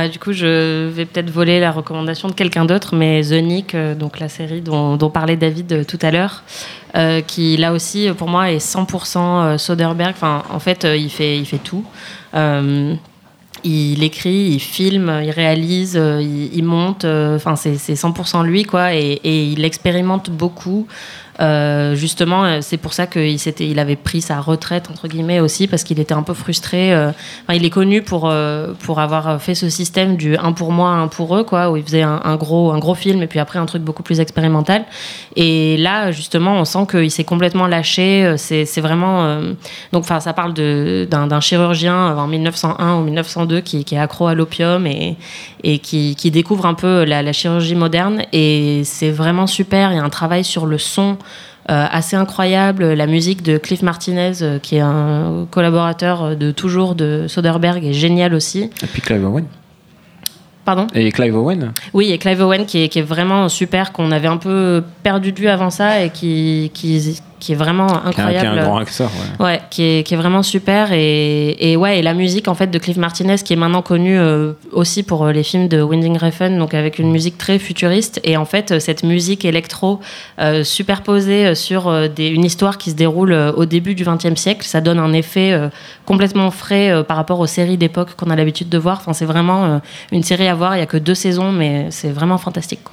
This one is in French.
Bah, du coup, je vais peut-être voler la recommandation de quelqu'un d'autre, mais The Nick, euh, donc la série dont, parlait David euh, tout à l'heure, euh, qui là aussi, pour moi, est 100% euh, Soderbergh. Enfin, en fait, il, fait, il fait tout. Il écrit, il filme, il réalise, il, monte. Enfin, c'est c'est 100% lui, quoi. Et il expérimente beaucoup. Euh, justement, euh, c'est pour ça qu'il avait pris sa retraite entre guillemets aussi parce qu'il était un peu frustré. euh. Il est connu pour pour avoir fait ce système du un pour moi, un pour eux, quoi, où il faisait un, gros un gros film et puis après un truc beaucoup plus expérimental. Et là, justement, on sent qu'il s'est complètement lâché. C'est vraiment donc, enfin, ça parle d'un chirurgien en 1901 ou 1902 qui, est accro à l'opium et, et qui, qui découvre un peu la, la chirurgie moderne. Et c'est vraiment super. Il y a un travail sur le son. Euh, assez incroyable, la musique de Cliff Martinez, euh, qui est un collaborateur de toujours de Soderbergh, est génial aussi. Et puis Clive Owen. Pardon? Et Clive Owen Oui, et Clive Owen qui est, qui est vraiment super, qu'on avait un peu perdu de vue avant ça et qui, qui, qui est vraiment un- qui est incroyable. un grand acteur. Ouais. Ouais, qui est, qui est vraiment super et, et ouais et la musique en fait de Cliff Martinez qui est maintenant connue euh, aussi pour euh, les films de Winding Refn donc avec une musique très futuriste et en fait euh, cette musique électro euh, superposée euh, sur des, une histoire qui se déroule au début du XXe siècle ça donne un effet euh, complètement frais euh, par rapport aux séries d'époque qu'on a l'habitude de voir enfin c'est vraiment euh, une série à voir il y a que deux saisons mais c'est vraiment fantastique quoi.